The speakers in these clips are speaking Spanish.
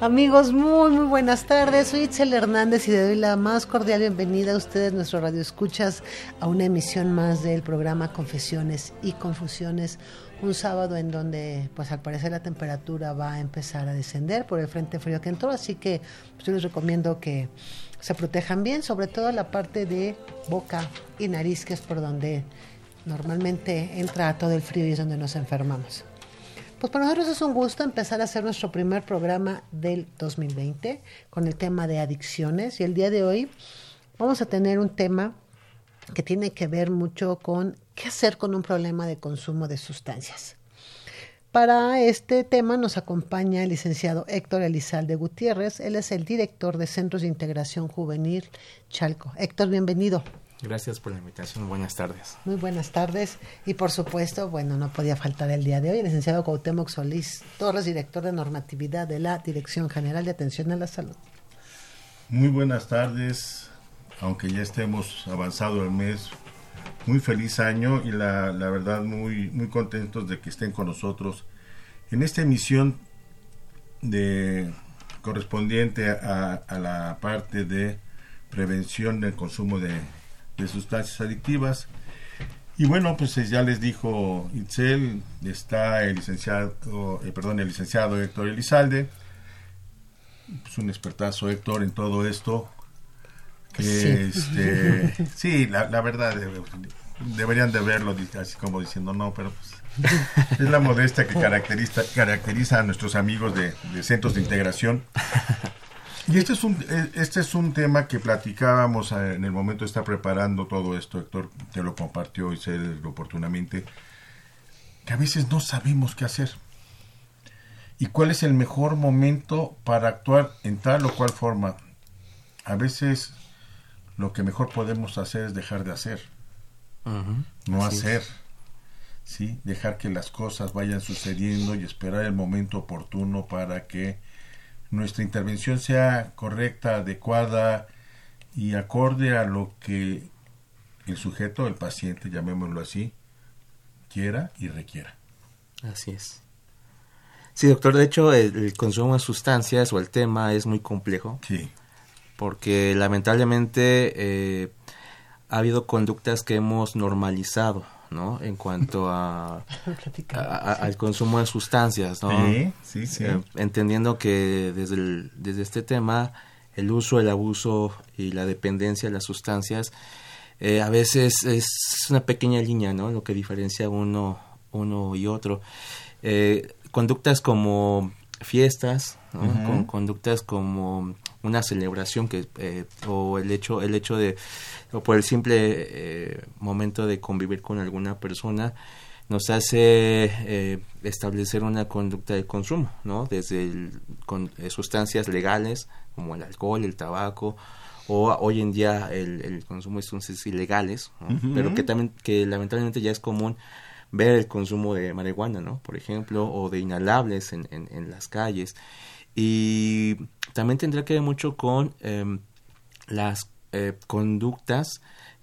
Amigos, muy, muy buenas tardes. Soy Itzel Hernández y le doy la más cordial bienvenida a ustedes, nuestro Radio Escuchas, a una emisión más del programa Confesiones y Confusiones. Un sábado en donde, pues al parecer, la temperatura va a empezar a descender por el frente frío que entró. Así que pues, yo les recomiendo que se protejan bien, sobre todo la parte de boca y nariz, que es por donde normalmente entra todo el frío y es donde nos enfermamos. Pues para nosotros es un gusto empezar a hacer nuestro primer programa del 2020 con el tema de adicciones y el día de hoy vamos a tener un tema que tiene que ver mucho con qué hacer con un problema de consumo de sustancias. Para este tema nos acompaña el licenciado Héctor Elizalde Gutiérrez. Él es el director de Centros de Integración Juvenil Chalco. Héctor, bienvenido. Gracias por la invitación. Buenas tardes. Muy buenas tardes. Y por supuesto, bueno, no podía faltar el día de hoy el licenciado Cuauhtémoc Solís Torres, director de normatividad de la Dirección General de Atención a la Salud. Muy buenas tardes, aunque ya estemos avanzado el mes. Muy feliz año y la, la verdad muy, muy contentos de que estén con nosotros en esta emisión de correspondiente a, a la parte de prevención del consumo de de sustancias adictivas. Y bueno, pues eh, ya les dijo Itzel, está el licenciado, eh, perdón, el licenciado Héctor Elizalde, pues un expertazo Héctor en todo esto. Que sí, este, sí la, verdad deberían de verlo así como diciendo no, pero pues, es la modestia que caracteriza, caracteriza a nuestros amigos de, de centros de integración. Y este es un eh, este es un tema que platicábamos eh, en el momento de estar preparando todo esto, Héctor, te lo compartió y sé oportunamente, que a veces no sabemos qué hacer. ¿Y cuál es el mejor momento para actuar en tal o cual forma? A veces lo que mejor podemos hacer es dejar de hacer, no hacer. ¿sí? Dejar que las cosas vayan sucediendo y esperar el momento oportuno para que nuestra intervención sea correcta, adecuada y acorde a lo que el sujeto, el paciente, llamémoslo así, quiera y requiera. Así es. Sí, doctor, de hecho el, consumo de sustancias o el tema es muy complejo. Sí. Porque lamentablemente eh, ha habido conductas que hemos normalizado ¿no? En cuanto a, al consumo de sustancias, ¿no? Sí, sí, eh, entendiendo que desde, desde este tema el uso, el abuso y la dependencia de las sustancias Eh, a veces es una pequeña línea, ¿no? Lo que diferencia uno, uno y otro. Eh, conductas como fiestas, con conductas como una celebración que eh, o el hecho el hecho de o por el simple momento de convivir con alguna persona nos hace establecer una conducta de consumo, ¿no? Desde con, sustancias legales como el alcohol, el tabaco, o hoy en día el, consumo de sustancias ilegales, pero que también, que lamentablemente ya es común ver el consumo de marihuana, ¿no? Por ejemplo, o de inhalables en, en, las calles. Y también tendrá que ver mucho con em, las eh, conductas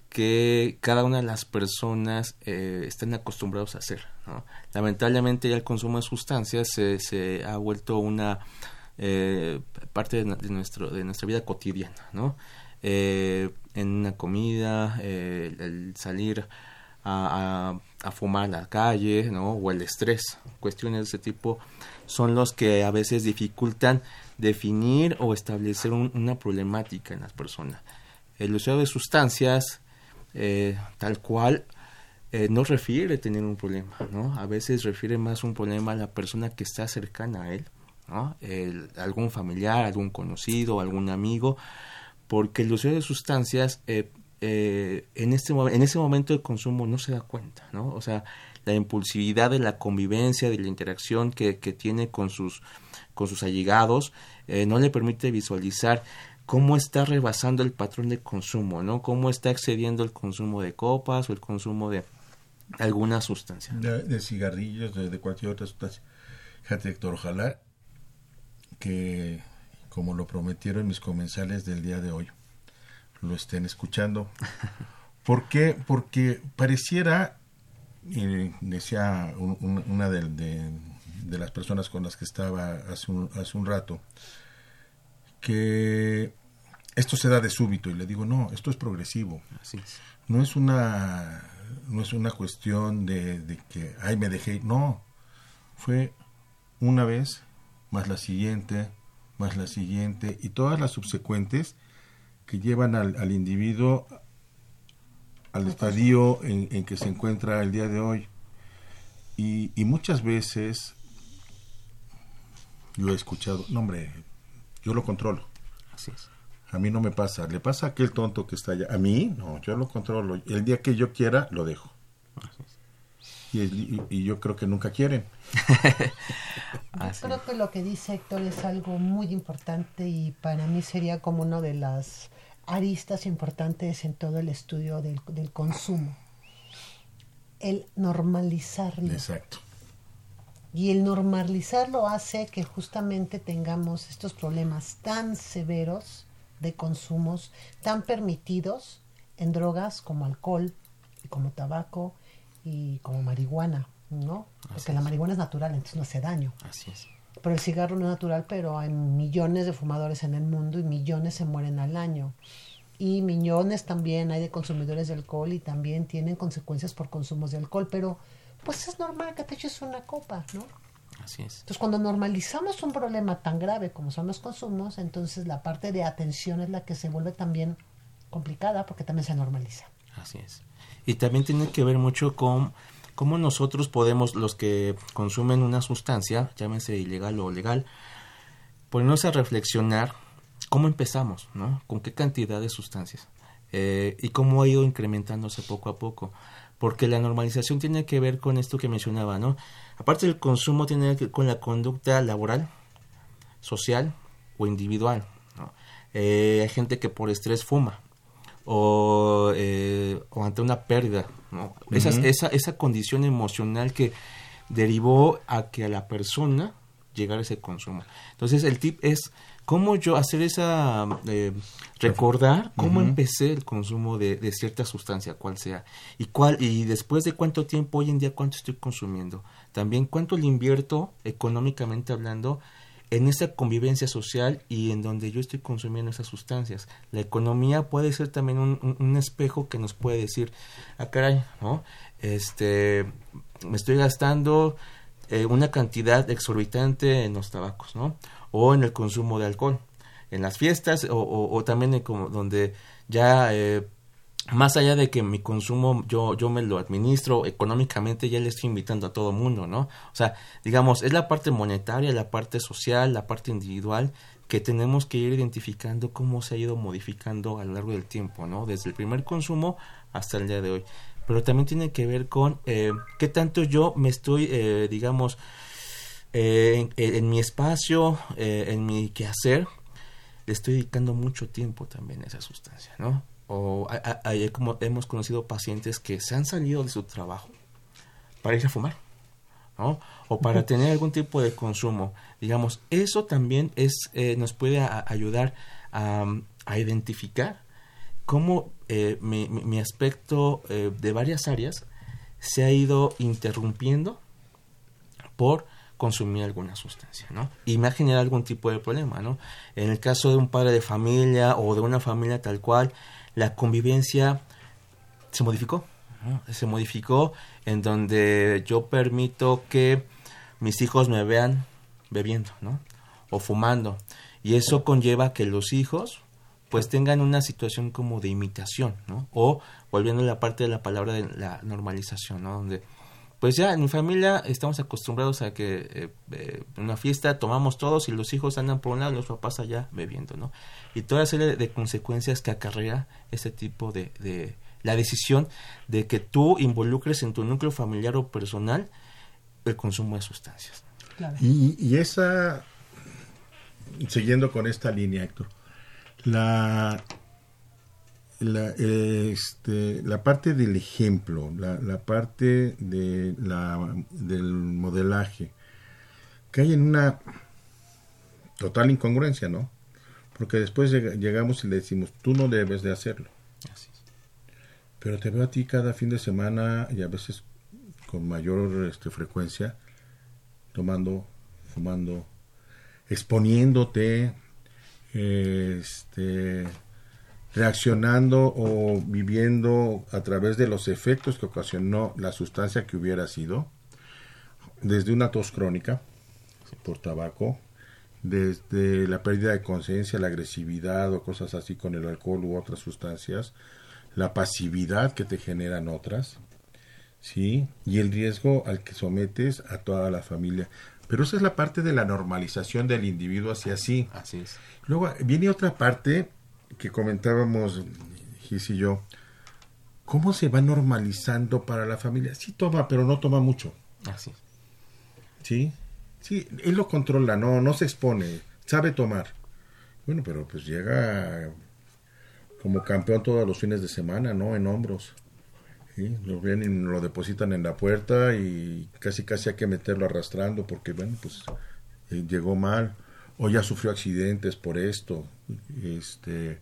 que cada una de las personas eh, están acostumbrados a hacer. ¿no? Lamentablemente ya el consumo de sustancias se, se ha vuelto una eh, parte de, nuestro, de nuestra vida cotidiana, ¿no? En una comida, el salir a, a, fumar a la calle, ¿no? O el estrés, cuestiones de ese tipo, son los que a veces dificultan definir o establecer una problemática en las personas. El uso de sustancias, tal cual, no refiere tener un problema, ¿no? A veces refiere más un problema a la persona que está cercana a él, algún familiar, algún conocido, algún amigo, porque el uso de sustancias eh, eh, en, este, en ese momento de consumo no se da cuenta, ¿no? O sea, la impulsividad de la convivencia, de la interacción que, que tiene con sus, con sus allegados, eh, no le permite visualizar cómo está rebasando el patrón de consumo, ¿no? Cómo está excediendo el consumo de copas o el consumo de alguna sustancia. De, cigarrillos, de, cualquier otra sustancia. Fíjate, ojalá que, como lo prometieron mis comensales del día de hoy, lo estén escuchando. ¿Por qué? Porque pareciera, decía una de, las personas con las que estaba hace un, hace un rato, que esto se da de súbito y le digo, no, esto es progresivo. No es una no es una cuestión de, de que, ay, me dejé, no, fue una vez, más la siguiente, más la siguiente y todas las subsecuentes que llevan al, individuo al estadio en, que se encuentra el día de hoy. Y, muchas veces yo he escuchado, no hombre, yo lo controlo. Así es. A mí no me pasa, le pasa a aquel tonto que está allá. A mí, no, yo lo controlo. El día que yo quiera, lo dejo. Así es y, yo creo que nunca quieren. yo creo que lo que dice Héctor es algo muy importante y para mí sería como una de las aristas importantes en todo el estudio del, del consumo. El normalizarlo. Exacto. Y el normalizarlo hace que justamente tengamos estos problemas tan severos de consumos, tan permitidos en drogas como alcohol y como tabaco y como marihuana, ¿no? Porque la marihuana es natural, entonces no hace daño. Así es. Pero el cigarro no es natural, pero hay millones de fumadores en el mundo y millones se mueren al año. Y millones también hay de consumidores de alcohol y también tienen consecuencias por consumos de alcohol, pero pues es normal que te eches una copa, ¿no? Así es. Entonces, cuando normalizamos un problema tan grave como son los consumos, entonces la parte de atención es la que se vuelve también complicada porque también se normaliza. Así es y también tiene que ver mucho con cómo nosotros podemos, los que consumen una sustancia, llámese ilegal o legal, ponernos a reflexionar cómo empezamos, ¿no? Con qué cantidad de sustancias eh, y cómo ha ido incrementándose poco a poco. Porque la normalización tiene que ver con esto que mencionaba, ¿no? Aparte del consumo, tiene que ver con la conducta laboral, social o individual. ¿no? Eh, hay gente que por estrés fuma, o, eh, o ante una pérdida. ¿no? esa, esa condición emocional que derivó a que a la persona llegara ese consumo. Entonces el tip es cómo yo hacer esa, eh, recordar cómo empecé el consumo de, de, cierta sustancia, cual sea, y cuál, y después de cuánto tiempo hoy en día cuánto estoy consumiendo. También cuánto le invierto económicamente hablando en esa convivencia social y en donde yo estoy consumiendo esas sustancias. La economía puede ser también un, espejo que nos puede decir, ah, caray, ¿no? Este, me estoy gastando eh, una cantidad exorbitante en los tabacos, ¿no? O en el consumo de alcohol. En las fiestas o, también en como donde ya... Eh, más allá de que mi consumo yo, yo me lo administro económicamente, ya le estoy invitando a todo mundo, ¿no? O sea, digamos, es la parte monetaria, la parte social, la parte individual que tenemos que ir identificando cómo se ha ido modificando a lo largo del tiempo, ¿no? Desde el primer consumo hasta el día de hoy. Pero también tiene que ver con eh, qué tanto yo me estoy, eh, digamos, eh, en, mi espacio, en mi quehacer, le estoy dedicando mucho tiempo también a esa sustancia, ¿no? O hay, como hemos conocido pacientes que se han salido de su trabajo para ir a fumar, ¿no? O para tener algún tipo de consumo. Digamos, eso también es, eh, nos puede ayudar a, identificar cómo eh, mi, mi, aspecto eh, de varias áreas se ha ido interrumpiendo por consumir alguna sustancia, ¿no? Y me ha generado algún tipo de problema, ¿no? En el caso de un padre de familia o de una familia tal cual, la convivencia se modificó. Se modificó en donde yo permito que mis hijos me vean bebiendo, ¿no? O fumando. Y eso conlleva que los hijos pues tengan una situación como de imitación, ¿no? O volviendo a la parte de la palabra de la normalización, ¿no? Donde pues ya en mi familia estamos acostumbrados a que eh, eh, en una fiesta tomamos todos y los hijos andan por un lado y los papás allá bebiendo, ¿no? Y toda serie de consecuencias que acarrea ese tipo de, de la decisión de que tú involucres en tu núcleo familiar o personal el consumo de sustancias. Y, y esa, siguiendo con esta línea, Héctor, la la, este, la parte del ejemplo, la, la parte de la, del modelaje, que hay en una total incongruencia, ¿no? Porque después llegamos y le decimos, tú no debes de hacerlo. Pero te veo a ti cada fin de semana y a veces con mayor este, frecuencia, tomando, fumando, exponiéndote, este, reaccionando o viviendo a través de los efectos que ocasionó la sustancia que hubiera sido, desde una tos crónica por tabaco, desde la pérdida de conciencia, la agresividad o cosas así con el alcohol u otras sustancias, la pasividad que te generan otras, ¿sí? Y el riesgo al que sometes a toda la familia. Pero esa es la parte de la normalización del individuo hacia así. Así es. Luego viene otra parte que comentábamos Gis y yo, ¿cómo se va normalizando para la familia? Sí toma, pero no toma mucho. Así. Sí, sí, él lo controla, no, no se expone, sabe tomar. Bueno, pero pues llega como campeón todos los fines de semana, ¿no? En hombros. ¿sí? Lo vienen y lo depositan en la puerta y casi casi hay que meterlo arrastrando porque, bueno, pues eh, llegó mal o ya sufrió accidentes por esto, este,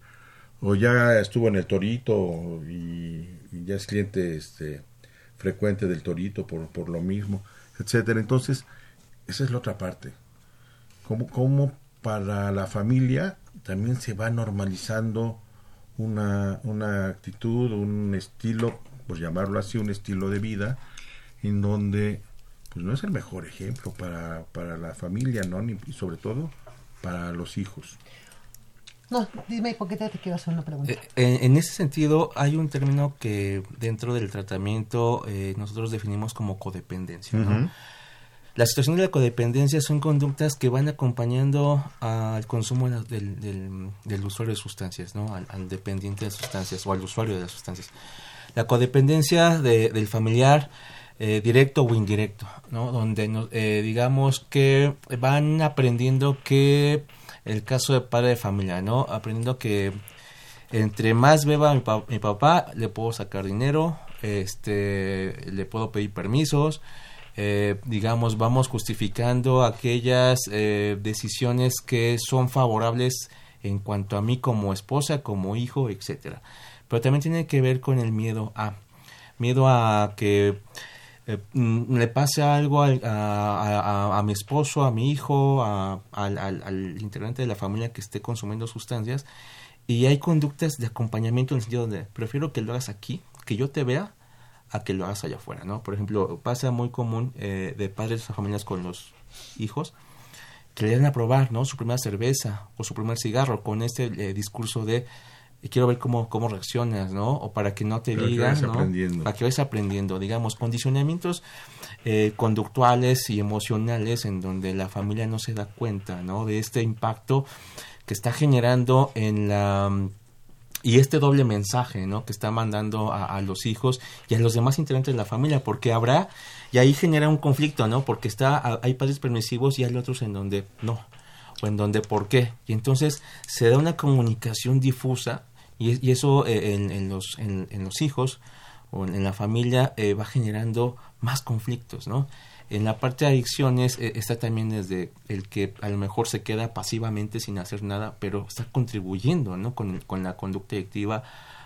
o ya estuvo en el Torito y, ya es cliente este, frecuente del Torito por, por lo mismo, etcétera. Entonces, esa es la otra parte. Cómo, cómo para la familia también se va normalizando una, una actitud, un estilo, por llamarlo así, un estilo de vida, en donde pues no es el mejor ejemplo para, para la familia, ¿no? y sobre todo para los hijos. No, dime, ¿por qué te quiero hacer una pregunta? Eh, en, ese sentido, hay un término que dentro del tratamiento eh, nosotros definimos como codependencia. La situación de la codependencia son conductas que van acompañando al consumo del, del, usuario de sustancias, ¿no? Al, dependiente de sustancias o al usuario de las sustancias. La codependencia del familiar eh, directo o indirecto, ¿no? Donde eh, digamos que van aprendiendo que el caso de padre de familia, ¿no? Aprendiendo que entre más beba mi, mi papá, le puedo sacar dinero, este, le puedo pedir permisos, eh, digamos, vamos justificando aquellas decisiones que son favorables en cuanto a mí como esposa, como hijo, etcétera. Pero también tiene que ver con el miedo a miedo a que eh, mm, le pase algo a, mi esposo, a mi hijo, al, integrante de la familia que esté consumiendo sustancias. Y hay conductas de acompañamiento en el sentido de prefiero que lo hagas aquí, que yo te vea, a que lo hagas allá afuera, ¿no? Por ejemplo, pasa muy común eh, de padres o familias con los hijos que le den a probar, ¿no? Su primera cerveza o su primer cigarro con este eh, discurso de y quiero ver cómo, cómo reaccionas, ¿no? O para que no te digan, ¿no? Para que vayas aprendiendo, digamos, condicionamientos eh, conductuales y emocionales en donde la familia no se da cuenta, ¿no? De este impacto que está generando en la y este doble mensaje, ¿no? Que está mandando a, los hijos y a los demás integrantes de la familia, porque habrá y ahí genera un conflicto, ¿no? Porque está hay padres permisivos y hay otros en donde no o en donde por qué y entonces se da una comunicación difusa y, eso eh, en, los, en, los hijos o en, la familia eh, va generando más conflictos, ¿no? En la parte de adicciones eh, está también desde el que a lo mejor se queda pasivamente sin hacer nada, pero está contribuyendo, ¿no? Con, con la conducta adictiva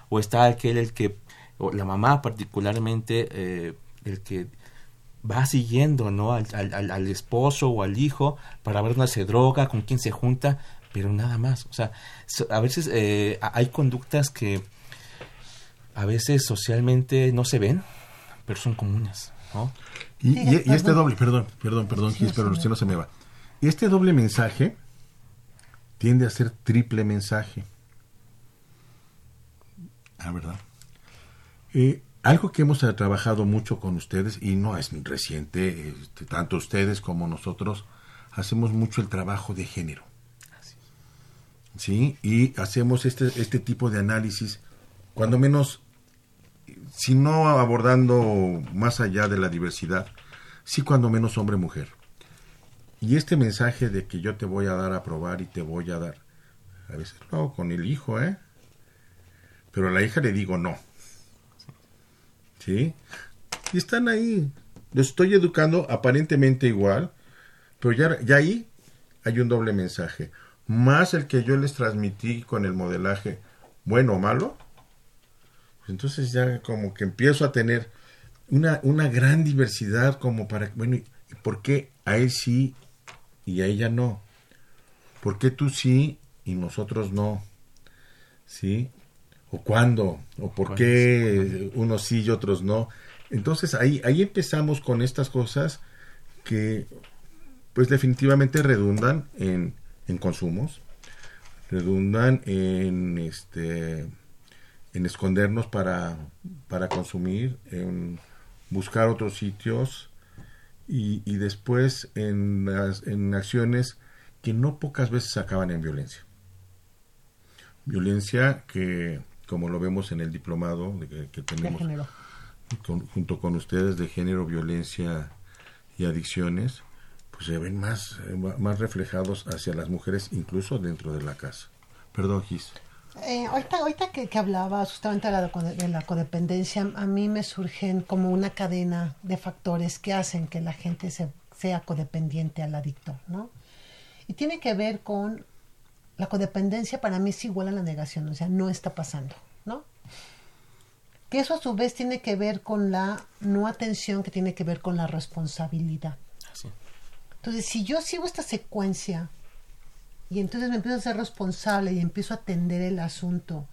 o está aquel el que, o la mamá particularmente, el que va siguiendo, ¿no? Al, al, al, esposo o al hijo para ver dónde se droga, con quién se junta, pero nada más. O sea, a veces eh, hay conductas que a veces socialmente no se ven, pero son comunes. ¿no? Y, este doble, perdón, perdón, perdón, pero no se me va. Y este doble mensaje tiende a ser triple mensaje. Ah, ¿verdad? Eh, algo que hemos trabajado mucho con ustedes, y no es reciente, este, tanto ustedes como nosotros, hacemos mucho el trabajo de género. ¿Sí? Y hacemos este, este tipo de análisis, cuando menos, si no abordando más allá de la diversidad, sí cuando menos hombre-mujer. Y este mensaje de que yo te voy a dar a probar y te voy a dar, a veces no, con el hijo, ¿eh? Pero a la hija le digo no. ¿Sí? Y están ahí. Los estoy educando aparentemente igual, pero ya, ya ahí hay un doble mensaje más el que yo les transmití con el modelaje bueno o malo, pues entonces ya como que empiezo a tener una, una gran diversidad como para, bueno, ¿y por qué a él sí y a ella no? ¿Por qué tú sí y nosotros no? ¿Sí? ¿O cuándo? ¿O por qué unos sí y otros no? Entonces ahí, ahí empezamos con estas cosas que pues definitivamente redundan en en consumos, redundan en este en escondernos para, para consumir, en buscar otros sitios y, y después en, en acciones que no pocas veces acaban en violencia. Violencia que, como lo vemos en el diplomado de que, tenemos junto con ustedes de género, violencia y adicciones, pues, se ven más, eh, más reflejados hacia las mujeres, incluso dentro de la casa. Perdón, Gis. Eh, ahorita, ahorita que, que hablaba justamente de la, de la, codependencia, a mí me surgen como una cadena de factores que hacen que la gente se, sea codependiente al adicto, ¿no? Y tiene que ver con la codependencia para mí es igual a la negación, o sea, no está pasando, ¿no? Que eso a su vez tiene que ver con la no atención, que tiene que ver con la responsabilidad. Entonces, si yo sigo esta secuencia y entonces me empiezo a ser responsable y empiezo a atender el asunto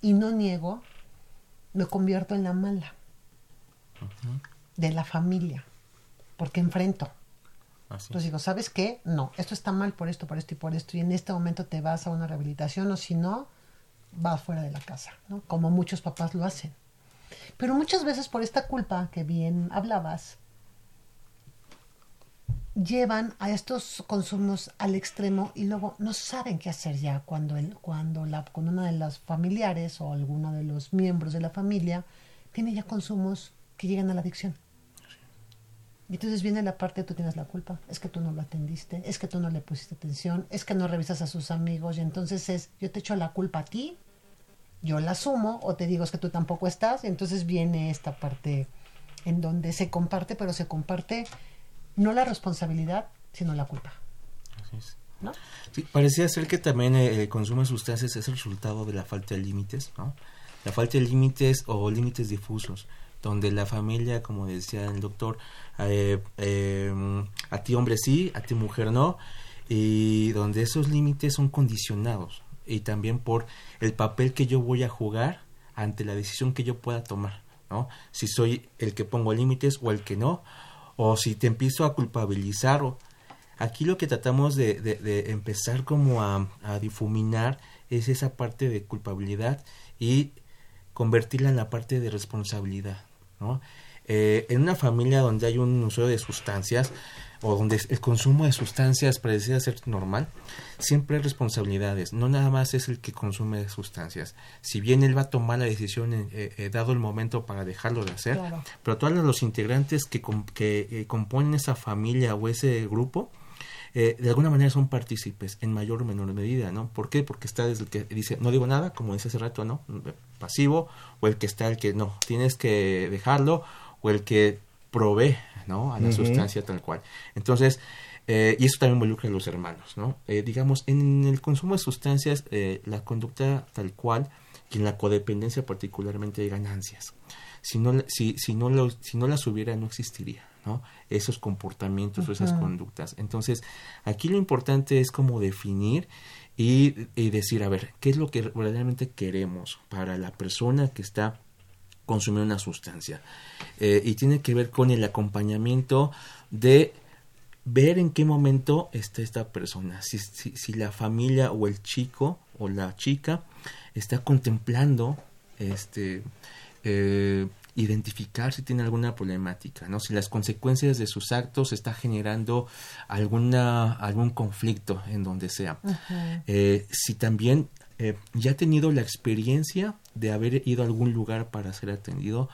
y no niego, me convierto en la mala de la familia, porque enfrento. Entonces digo, ¿sabes qué? No, esto está mal por esto, por esto y por esto, y en este momento te vas a una rehabilitación o si no, vas fuera de la casa, ¿no? Como muchos papás lo hacen. Pero muchas veces por esta culpa que bien hablabas, llevan a estos consumos al extremo y luego no saben qué hacer ya cuando, el, cuando, la, cuando una de las familiares o alguno de los miembros de la familia tiene ya consumos que llegan a la adicción. Y entonces viene la parte de tú tienes la culpa, es que tú no lo atendiste, es que tú no le pusiste atención, es que no revisas a sus amigos y entonces es yo te echo la culpa a ti, yo la asumo o te digo es que tú tampoco estás y entonces viene esta parte en donde se comparte, pero se comparte no la responsabilidad, sino la culpa. Así es. ¿No? Sí, parecía ser que también eh, el consumo de sustancias es el resultado de la falta de límites, ¿no? La falta de límites o límites difusos, donde la familia, como decía el doctor, eh, em, a ti hombre sí, a ti mujer no, y donde esos límites son condicionados y también por el papel que yo voy a jugar ante la decisión que yo pueda tomar, ¿no? Si soy el que pongo límites o el que no, o si te empiezo a culpabilizar o aquí lo que tratamos de, empezar como a, a, difuminar es esa parte de culpabilidad y convertirla en la parte de responsabilidad, ¿no? Eh, en una familia donde hay un uso de sustancias o donde el consumo de sustancias parece ser normal, siempre hay responsabilidades. No nada más es el que consume sustancias. Si bien él va a tomar la decisión eh, eh, dado el momento para dejarlo de hacer, pero todos los integrantes que, que componen esa familia o ese grupo, de alguna manera son partícipes en mayor o menor medida, ¿no? ¿Por qué? Porque está desde el que dice, no digo nada, como dice hace rato, ¿no? Pasivo, o el que está el que no, tienes que dejarlo, o el que provee ¿no? a la sustancia tal cual. Entonces, eh, y eso también involucra a los hermanos, ¿no? Eh, digamos, en el consumo de sustancias, eh, la conducta tal cual, y en la codependencia particularmente hay ganancias. Si no, si, si no, lo, si no las hubiera, no existiría, ¿no? Esos comportamientos o esas conductas. Entonces, aquí lo importante es como definir y, y decir, a ver, ¿qué es lo que verdaderamente queremos para la persona que está consumir una sustancia. Eh, y tiene que ver con el acompañamiento de ver en qué momento está esta persona. Si, si, la familia o el chico o la chica está contemplando este eh, identificar si tiene alguna problemática, ¿no? Si las consecuencias de sus actos está generando alguna algún conflicto en donde sea. Eh, si también ya ha tenido la experiencia de haber ido a algún lugar para ser atendido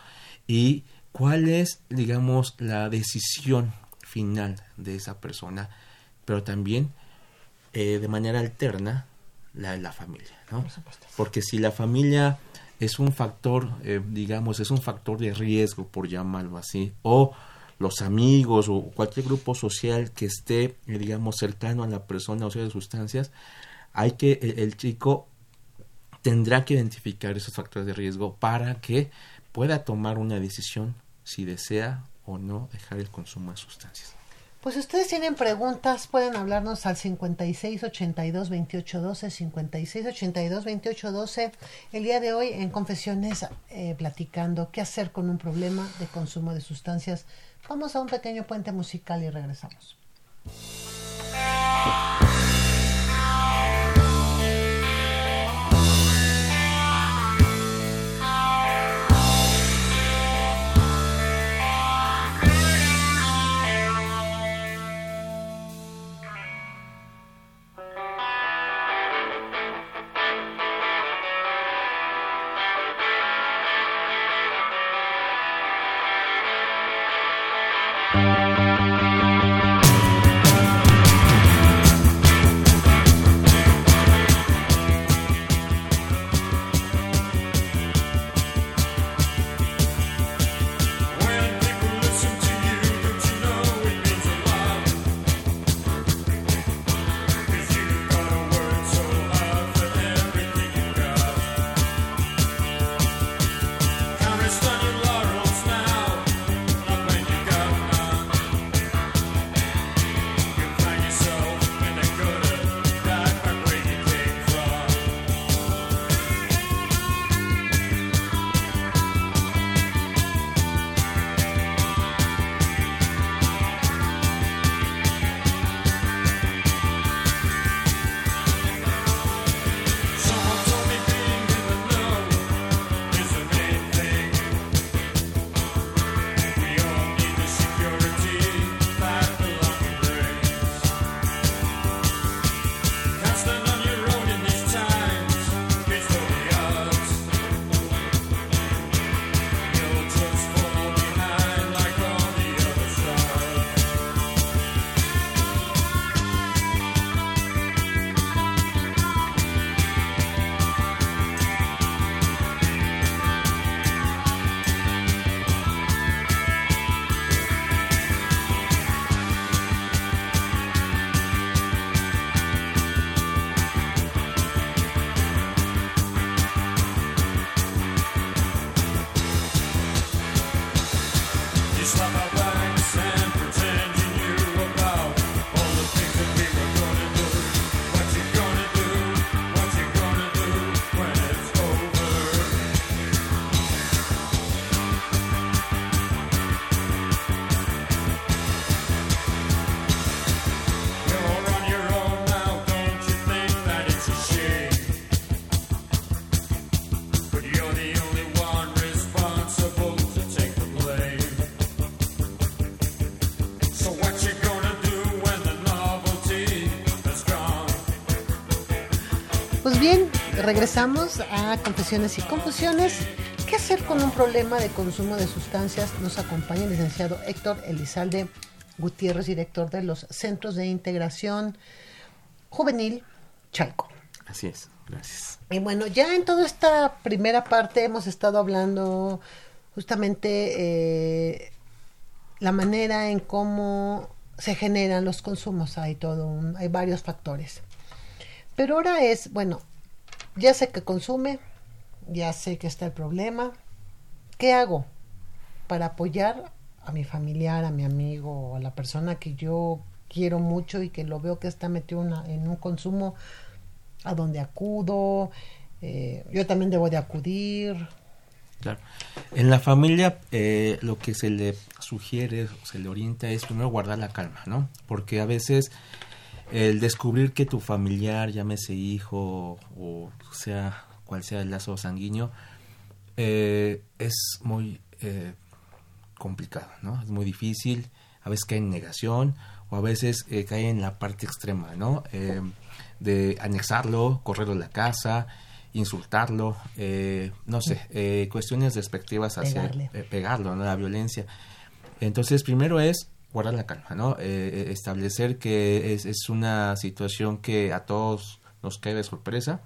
y cuál es, digamos, la decisión final de esa persona, pero también eh, de manera alterna la de la familia, ¿no? Porque si la familia es un factor, eh, digamos, es un factor de riesgo, por llamarlo así, o los amigos o cualquier grupo social que esté, eh, digamos, cercano a la persona o sea de sustancias, hay que el chico tendrá que identificar esos factores de riesgo para que pueda tomar una decisión si desea o no dejar el consumo de sustancias. Pues ustedes tienen preguntas, pueden hablarnos al 56 82 28 12, 56 82 28 12. El día de hoy en Confesiones eh, platicando qué hacer con un problema de consumo de sustancias. Vamos a un pequeño puente musical y regresamos. Regresamos a Confesiones y Confusiones. ¿Qué hacer con un problema de consumo de sustancias? Nos acompaña el licenciado Héctor Elizalde Gutiérrez, director de los Centros de Integración Juvenil Chalco. Así es, gracias. Y bueno, ya en toda esta primera parte hemos estado hablando justamente eh, la manera en cómo se generan los consumos. Hay todo hay varios factores. Pero ahora es, bueno, ya sé que consume, ya sé que está el problema. ¿Qué hago para apoyar a mi familiar, a mi amigo, a la persona que yo quiero mucho y que lo veo que está metido en un consumo a donde acudo? Eh, yo también debo de acudir. Claro. En la familia eh, lo que se le sugiere se le orienta es primero guardar la calma, ¿no? Porque a veces el descubrir que tu familiar, llámese hijo o sea cual sea el lazo sanguíneo, eh, es muy eh, complicado, ¿no? Es muy difícil, a veces cae en negación o a veces eh, cae en la parte extrema, ¿no? de anexarlo, correrlo a la casa, insultarlo, no sé, cuestiones despectivas hacia pegarlo, ¿no? La violencia. Entonces, primero es guardar la calma, ¿no? Eh, eh, establecer que es, es, una situación que a todos nos cae de sorpresa,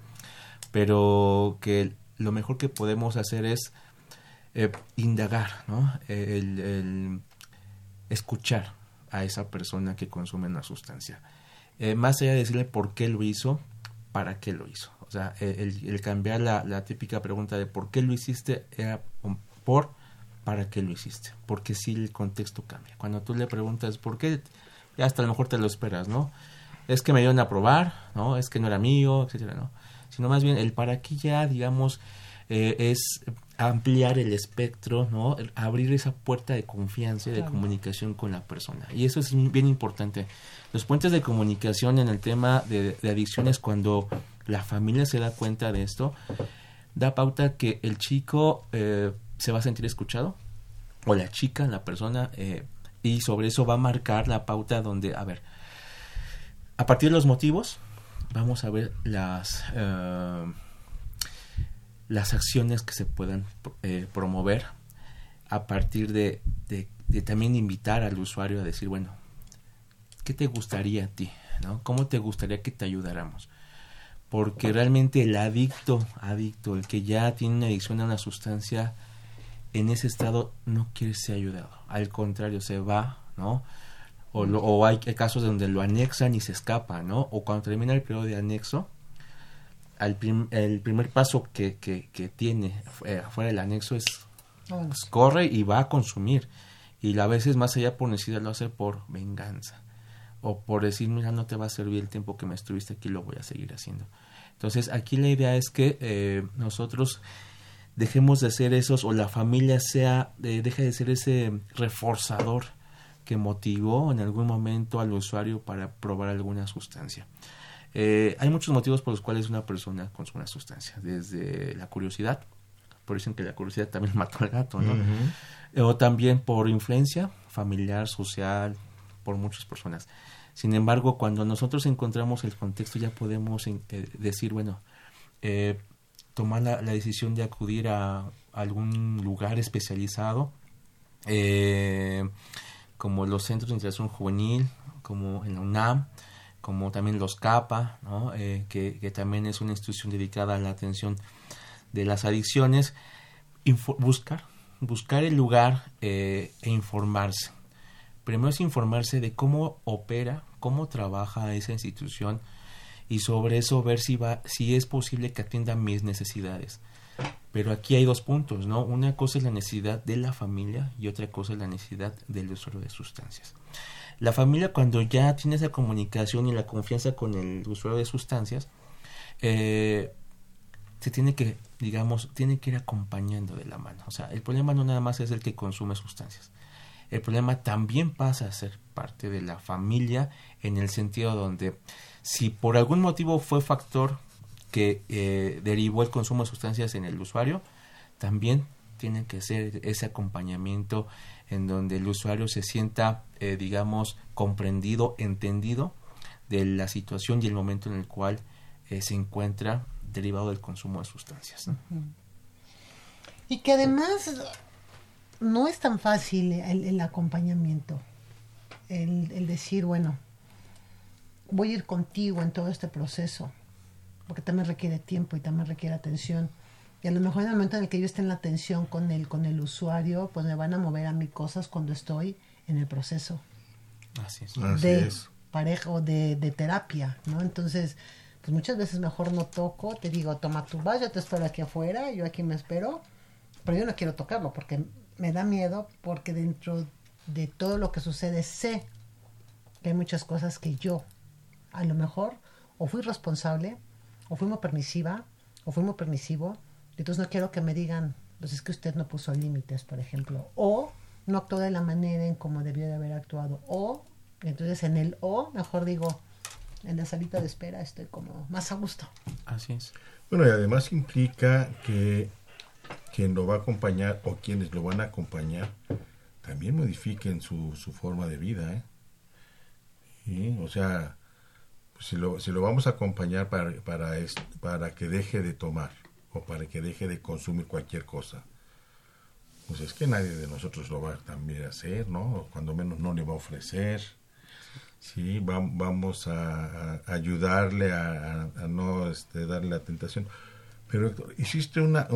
pero que lo mejor que podemos hacer es eh, indagar, ¿no? El, escuchar a esa persona que consume una sustancia. más allá de decirle por qué lo hizo, para qué lo hizo. O sea, el, cambiar la, la, típica pregunta de por qué lo hiciste era por para qué lo hiciste, porque si el contexto cambia. Cuando tú le preguntas por qué, ya hasta a lo mejor te lo esperas, ¿no? Es que me dieron a probar, ¿no? Es que no era mío, etcétera, ¿no? Sino más bien el para qué ya, digamos, eh, es ampliar el espectro, ¿no? Abrir esa puerta de confianza y de comunicación con la persona. Y eso es bien importante. Los puentes de comunicación en el tema de, adicciones, cuando la familia se da cuenta de esto, da pauta que el chico eh, se va a sentir escuchado, o la chica, la persona, eh, y sobre eso va a marcar la pauta donde, a ver, a partir de los motivos, vamos a ver las, eh, las acciones que se puedan eh, promover a partir de, de, también invitar al usuario a decir, bueno, ¿qué te gustaría a ti? ¿no? ¿Cómo te gustaría que te ayudáramos? Porque realmente el adicto, adicto, el que ya tiene una adicción a una sustancia, en ese estado no quiere ser ayudado. Al contrario, se va, ¿no? O, o hay casos donde lo anexan y se escapa, ¿no? O cuando termina el periodo de anexo, al el primer paso que, que, que tiene eh, afuera del anexo es pues, corre y va a consumir. Y a veces más allá por necesidad lo hace por venganza. O por decir, mira, no te va a servir el tiempo que me estuviste aquí, lo voy a seguir haciendo. Entonces aquí la idea es que eh, nosotros dejemos de ser esos o la familia sea de, deje de ser ese reforzador que motivó en algún momento al usuario para probar alguna sustancia. Eh, hay muchos motivos por los cuales una persona consume una sustancia, desde la curiosidad, por eso que la curiosidad también mató al gato, ¿no? O también por influencia familiar, social, por muchas personas. Sin embargo, cuando nosotros encontramos el contexto ya podemos eh, decir, bueno, eh, tomar la, decisión de acudir a algún lugar especializado, eh, como los centros de integración juvenil, como en la UNAM, como también los CAPA, eh, que, también es una institución dedicada a la atención de las adicciones, buscar, buscar el lugar eh, e informarse. Primero es informarse de cómo opera, cómo trabaja esa institución, y sobre eso ver si va si es posible que atienda mis necesidades. Pero aquí hay dos puntos, ¿no? Una cosa es la necesidad de la familia y otra cosa es la necesidad del usuario de sustancias. La familia cuando ya tiene esa comunicación y la confianza con el usuario de sustancias, eh, se tiene que, digamos, tiene que ir acompañando de la mano. O sea, el problema no nada más es el que consume sustancias. El problema también pasa a ser parte de la familia en el sentido donde si por algún motivo fue factor que eh, derivó el consumo de sustancias en el usuario, también tiene que ser ese acompañamiento en donde el usuario se sienta, eh, digamos, comprendido, entendido de la situación y el momento en el cual eh, se encuentra derivado del consumo de sustancias. Y que además no es tan fácil el, acompañamiento, el, el, decir, bueno, voy a ir contigo en todo este proceso, porque también requiere tiempo y también requiere atención. Y a lo mejor en el momento en el que yo esté en la atención con el, con el usuario, pues me van a mover a mí cosas cuando estoy en el proceso. Así es. de pareja o de, de, terapia, ¿no? Entonces, pues muchas veces mejor no toco, te digo, toma tu vas, yo te espero aquí afuera, yo aquí me espero, pero yo no quiero tocarlo porque me da miedo, porque dentro de todo lo que sucede sé que hay muchas cosas que yo, a lo mejor, o fui responsable, o fui muy permisiva, o fui muy permisivo, entonces no quiero que me digan, pues es que usted no puso límites, por ejemplo, o no actuó de la manera en como debió de haber actuado, o entonces en el o, mejor digo, en la salita de espera estoy como más a gusto. Así es. Bueno, y además implica que quien lo va a acompañar o quienes lo van a acompañar también modifiquen su, su forma de vida. ¿eh? O sea, si lo, si lo vamos a acompañar para, para, para que deje de tomar o para que deje de consumir cualquier cosa, pues es que nadie de nosotros lo va a también hacer, ¿no? Cuando menos no le va a ofrecer. Sí, vamos a, ayudarle a, no este, darle la tentación. Pero hiciste una,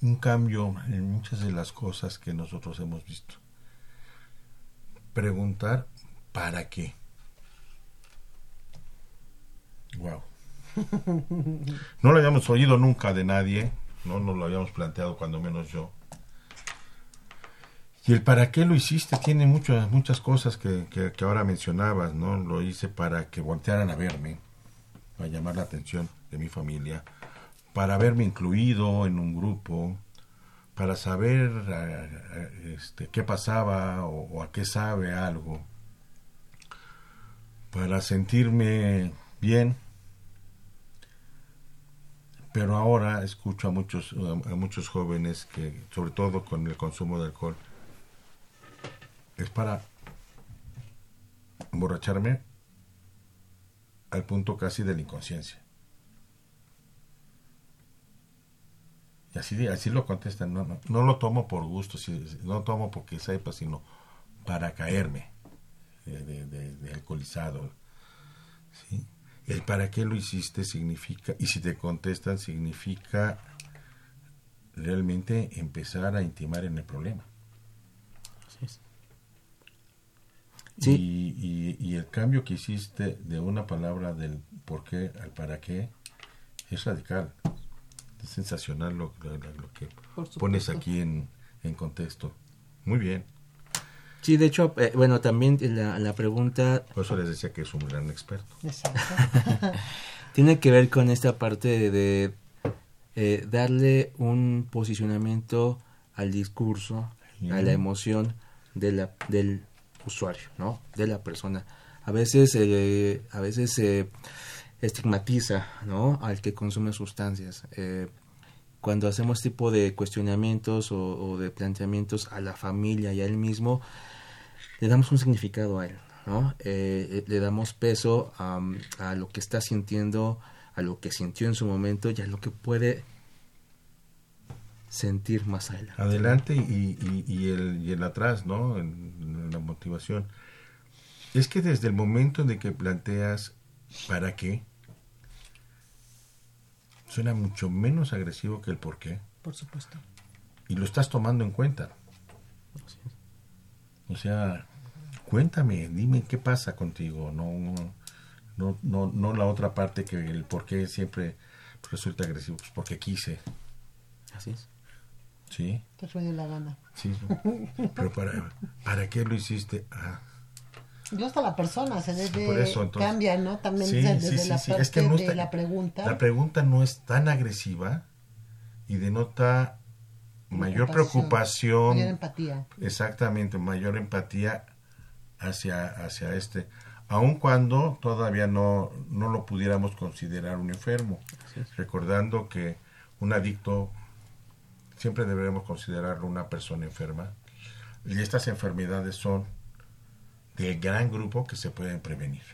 un cambio en muchas de las cosas que nosotros hemos visto. Preguntar, ¿para qué? Wow. No lo habíamos oído nunca de nadie, no nos lo habíamos planteado cuando menos yo. Y el para qué lo hiciste tiene muchas, muchas cosas que, que, ahora mencionabas, ¿no? Lo hice para que voltearan a verme, para llamar la atención de mi familia, para verme incluido en un grupo, para saber este, qué pasaba o, a qué sabe algo, para sentirme bien. Pero ahora escucho a muchos, a muchos jóvenes que, sobre todo con el consumo de alcohol, es para emborracharme al punto casi de la inconsciencia. Y así, así lo contestan, no, no, no lo tomo por gusto, no lo tomo porque sepa, sino para caerme de, alcoholizado. El para qué lo hiciste significa, y si te contestan, significa realmente empezar a intimar en el problema. Y, y, el cambio que hiciste de una palabra del por qué al para qué es radical. Es sensacional lo, que pones aquí en, contexto. Muy bien. Sí, de hecho, eh, bueno, también la, la, pregunta... Por eso les decía que es un gran experto. Exacto. Tiene que ver con esta parte de, eh, darle un posicionamiento al discurso, a la emoción de la, del usuario, ¿no? De la persona. A veces, eh, a veces se estigmatiza, ¿no? Al que consume sustancias. Eh, cuando hacemos tipo de cuestionamientos o, de planteamientos a la familia y a él mismo, le damos un significado a él, ¿no? Eh, le damos peso a, lo que está sintiendo, a lo que sintió en su momento y a lo que puede sentir más adelante. Adelante y, y, el, y el atrás, ¿no? En, la motivación. Es que desde el momento en de que planteas para qué, suena mucho menos agresivo que el por qué. Por supuesto. Y lo estás tomando en cuenta. O sea, cuéntame, dime qué pasa contigo, no, no, no, no la otra parte que el por qué siempre resulta agresivo, pues porque quise. Así es. Sí. Te fue la gana. Sí. Pero para, ¿para qué lo hiciste? Ah. Yo hasta la persona se debe cambia, ¿no? También desde la parte es que de la pregunta. La pregunta no es tan agresiva y denota mayor preocupación. Mayor empatía. Exactamente, mayor empatía hacia, hacia este. Aun cuando todavía no, no lo pudiéramos considerar un enfermo. Recordando que un adicto siempre deberemos considerarlo una persona enferma. Y estas enfermedades son del gran grupo que se pueden prevenir.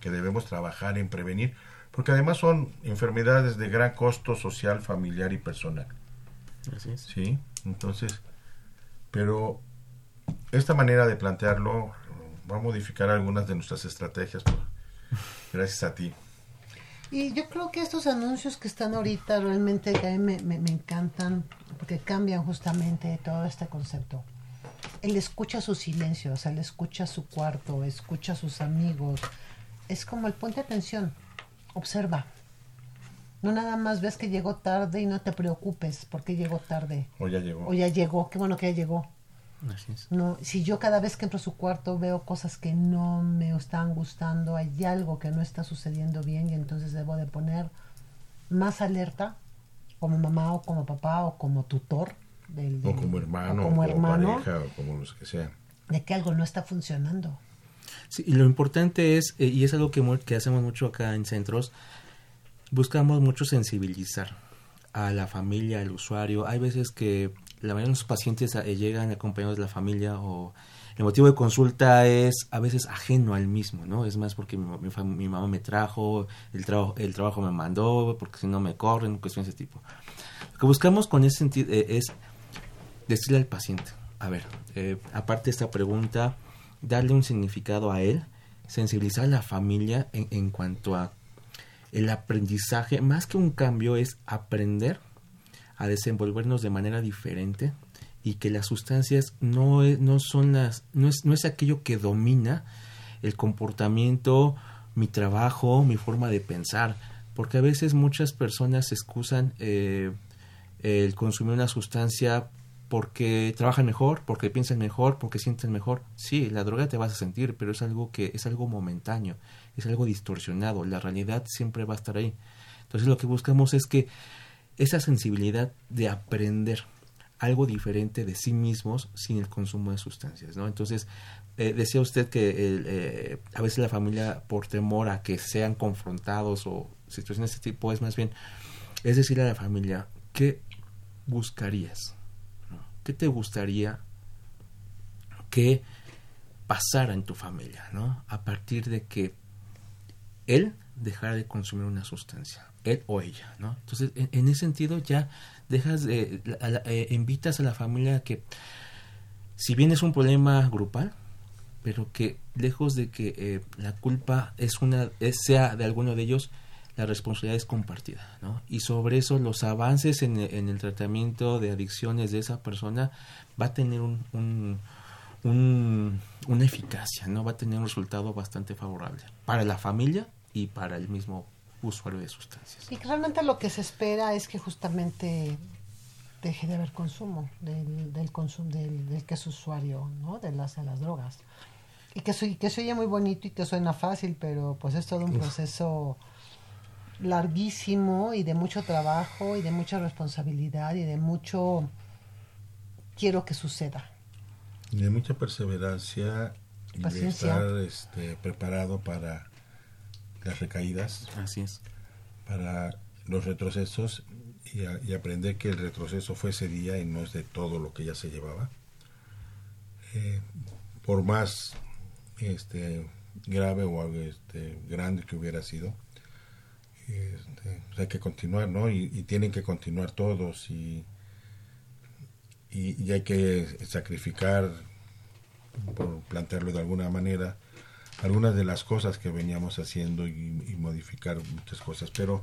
que debemos trabajar en prevenir, porque además son enfermedades de gran costo social, familiar y personal. Así es. Sí, entonces, pero esta manera de plantearlo va a modificar algunas de nuestras estrategias, gracias a ti. Y yo creo que estos anuncios que están ahorita realmente que me, me, me encantan porque cambian justamente todo este concepto. Él escucha su silencio, o sea, él escucha su cuarto, escucha a sus amigos. Es como el ponte atención, observa. No nada más ves que llegó tarde y no te preocupes porque llegó tarde. O ya llegó. O ya llegó, qué bueno que ya llegó. Así es. No, si yo cada vez que entro a su cuarto veo cosas que no me están gustando, hay algo que no está sucediendo bien y entonces debo de poner más alerta como mamá o como papá o como tutor del, o como hermano, o como como hermano pareja, o como los que sean. de que algo no está funcionando. Sí, y lo importante es, eh, y es algo que, que hacemos mucho acá en centros, buscamos mucho sensibilizar a la familia, al usuario. Hay veces que la mayoría de los pacientes eh, llegan acompañados de la familia o el motivo de consulta es a veces ajeno al mismo, ¿no? Es más porque mi, mi mi mamá me trajo, el, trabajo el trabajo me mandó, porque si no me corren, cuestiones de ese tipo. Lo que buscamos con ese sentido eh, es decirle al paciente, a ver, eh, aparte de esta pregunta, darle un significado a él, sensibilizar a la familia en, en cuanto a el aprendizaje, más que un cambio, es aprender a desenvolvernos de manera diferente y que las sustancias no, es- no son las, no es, no es aquello que domina el comportamiento, mi trabajo, mi forma de pensar, porque a veces muchas personas excusan eh, el consumir una sustancia porque trabajan mejor, porque piensan mejor, porque sienten mejor. Sí, la droga te vas a sentir, pero es algo que es algo momentáneo, es algo distorsionado. La realidad siempre va a estar ahí. Entonces lo que buscamos es que esa sensibilidad de aprender algo diferente de sí mismos sin el consumo de sustancias, ¿no? Entonces eh, decía usted que eh, a veces la familia por temor a que sean confrontados o situaciones de este tipo es más bien es decir a la familia qué buscarías qué te gustaría que pasara en tu familia no a partir de que él dejara de consumir una sustancia él o ella no entonces en, ese sentido ya dejas eh, invitas a la familia a que si bien es un problema grupal pero que lejos de que eh, la culpa es una sea de alguno de ellos la responsabilidad es compartida ¿no? y sobre eso los avances en, el tratamiento de adicciones de esa persona va a tener un- un- una eficacia no va a tener un resultado bastante favorable para la familia y para el mismo usuario de sustancias Y que realmente lo que se espera es que justamente deje de haber consumo del, del consumo del, del que es usuario, ¿no? De las, de las drogas. Y que, soy, que se oye muy bonito y que suena fácil, pero pues es todo un proceso larguísimo y de mucho trabajo y de mucha responsabilidad y de mucho quiero que suceda. Y de mucha perseverancia y de estar este, preparado para las recaídas, así es para los retrocesos y, a- y aprender que el retroceso fue ese día y no es de todo lo que ya se llevaba. Eh, por más este, grave o este, grande que hubiera sido, este, pues hay que continuar, ¿no? Y, y tienen que continuar todos y, y, y hay que sacrificar, por plantearlo de alguna manera, algunas de las cosas que veníamos haciendo y, y modificar muchas cosas. Pero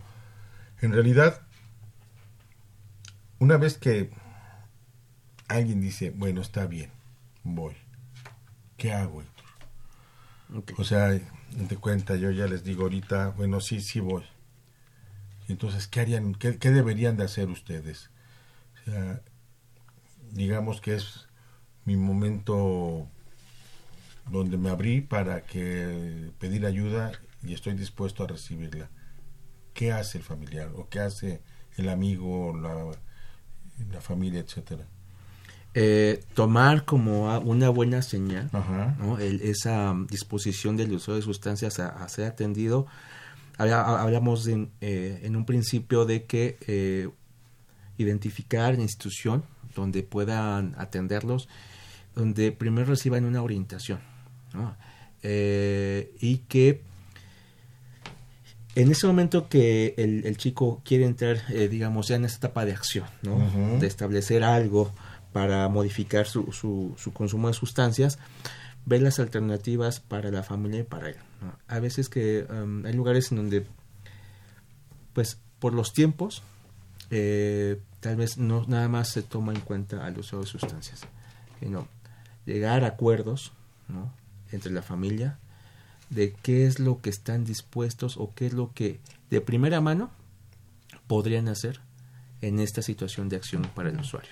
en realidad, una vez que alguien dice, bueno, está bien, voy, ¿qué hago? Héctor? O sea, te cuenta, yo ya les digo ahorita, bueno, sí, sí voy. Entonces, ¿qué harían, qué, qué deberían de hacer ustedes? O sea, digamos que es mi momento donde me abrí para que pedir ayuda y estoy dispuesto a recibirla. ¿Qué hace el familiar o qué hace el amigo, la, la familia, etcétera? Eh, tomar como una buena señal Ajá. ¿no? El- esa um, disposición del usuario de sustancias a, a ser atendido. Habla- ha- Hablamos de, eh, en un principio de que eh, identificar la institución donde puedan atenderlos, donde primero reciban una orientación ¿no? Eh, y que en ese momento que el, chico quiere entrar, eh, digamos, ya en esta etapa de acción, ¿no? De establecer algo para modificar su, su, consumo de sustancias, ve las alternativas para la familia y para él. A veces que um, hay lugares en donde, pues, por los tiempos, eh, tal vez no nada más se toma en cuenta al uso de sustancias, sino llegar a acuerdos ¿no? Entre la familia de qué es lo que están dispuestos o qué es lo que de primera mano podrían hacer en esta situación de acción para el usuario.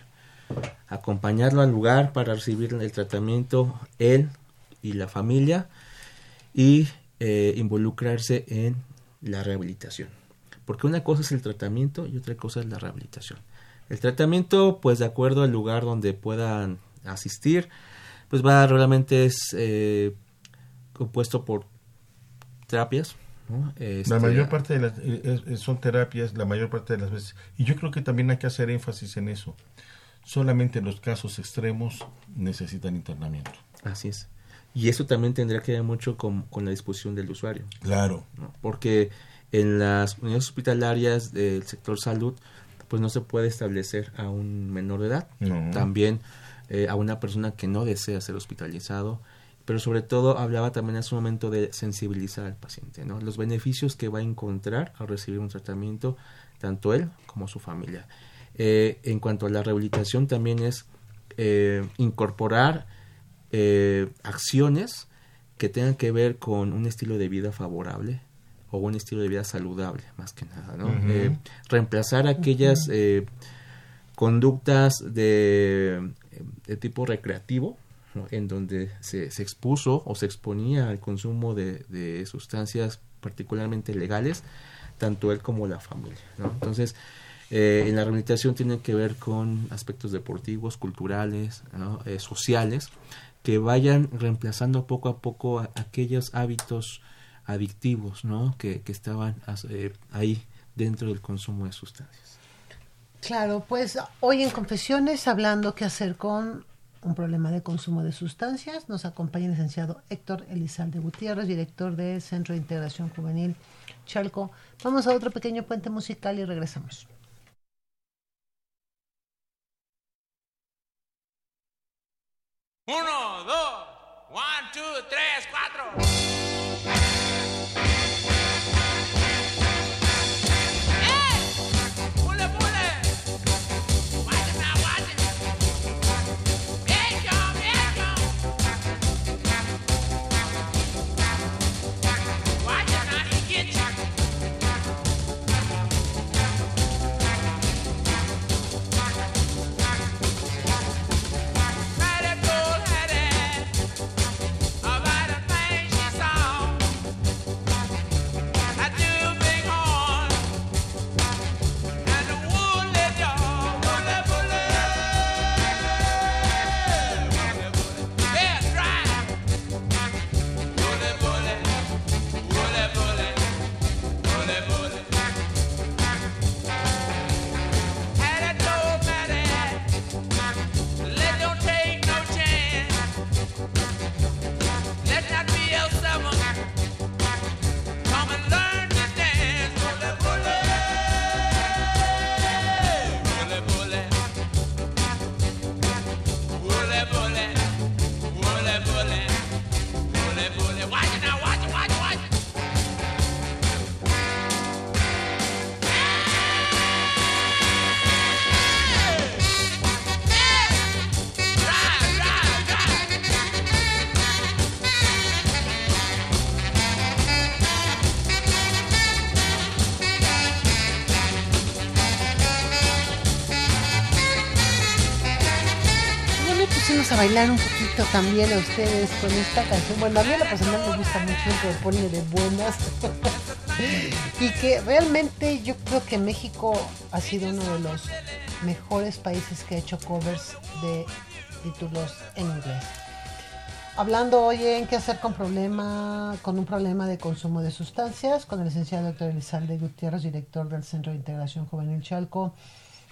Acompañarlo al lugar para recibir el tratamiento, él y la familia, y eh, involucrarse en la rehabilitación. Porque una cosa es el tratamiento y otra cosa es la rehabilitación. El tratamiento, pues de acuerdo al lugar donde puedan asistir, pues va realmente es eh, compuesto por terapias. la este, mayor parte de las son terapias, la mayor parte de las veces. Y yo creo que también hay que hacer énfasis en eso. Solamente los casos extremos necesitan internamiento. Así es. Y eso también tendrá que ver mucho con, la disposición del usuario. Claro. Porque en las unidades hospitalarias del sector salud, pues no se puede establecer a un menor de edad. También eh, a una persona que no desea ser hospitalizado. Pero sobre todo hablaba también en su momento de sensibilizar al paciente, ¿no? Los beneficios que va a encontrar al recibir un tratamiento, tanto él como su familia. Eh, en cuanto a la rehabilitación, también es eh, incorporar acciones que tengan que ver con un estilo de vida favorable, o un estilo de vida saludable, más que nada, ¿no? Eh, reemplazar aquellas eh, conductas de, tipo recreativo, en donde se, expuso o se exponía al consumo de, sustancias particularmente legales, tanto él como la familia, ¿no? Entonces, eh, en la rehabilitación tiene que ver con aspectos deportivos, culturales, sociales, que vayan reemplazando poco a poco aquellos hábitos adictivos, ¿no? Que, que estaban eh, ahí dentro del consumo de sustancias. Claro, pues hoy en Confesiones, hablando qué hacer con un problema de consumo de sustancias, nos acompaña el licenciado Héctor Elizalde Gutiérrez, director del Centro de Integración Juvenil Chalco. Vamos a otro pequeño puente musical y regresamos. Uno, dos, one, two, tres, cuatro. Bailar un poquito también a ustedes con esta canción. Bueno, a mí la personal me gusta mucho, me pone de buenas. y que realmente yo creo que México ha sido uno de los mejores países que ha hecho covers de títulos en inglés. Hablando hoy en qué hacer con problema, con un problema de consumo de sustancias, con el licenciado doctor Elizalde Gutiérrez, director del Centro de Integración Juvenil Chalco.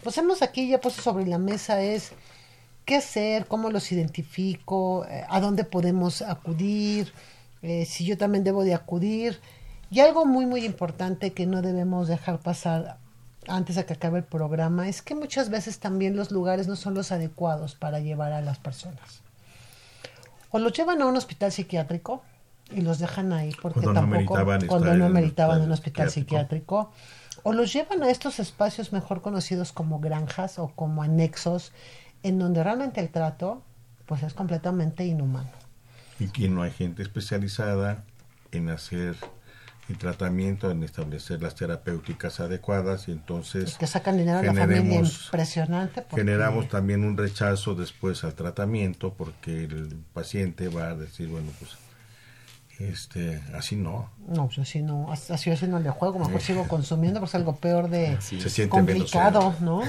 Pues hemos aquí ya puesto sobre la mesa es qué hacer, cómo los identifico, eh, a dónde podemos acudir, eh, si yo también debo de acudir. Y algo muy, muy importante que no debemos dejar pasar antes de que acabe el programa es que muchas veces también los lugares no son los adecuados para llevar a las personas. O los llevan a un hospital psiquiátrico y los dejan ahí porque Cuando no tampoco meritaban cuando no meritaban hospital un hospital psiquiátrico. psiquiátrico o los llevan a estos espacios mejor conocidos como granjas o como anexos en donde realmente el trato pues es completamente inhumano. Y que no hay gente especializada en hacer el tratamiento, en establecer las terapéuticas adecuadas y entonces que sacan dinero a la familia impresionante porque- generamos también un rechazo después al tratamiento porque el paciente va a decir, bueno, pues este así no. No, pues así no, as- así así no le juego, mejor sigo consumiendo, porque es algo peor de Sí. Se siente complicado. ¿no?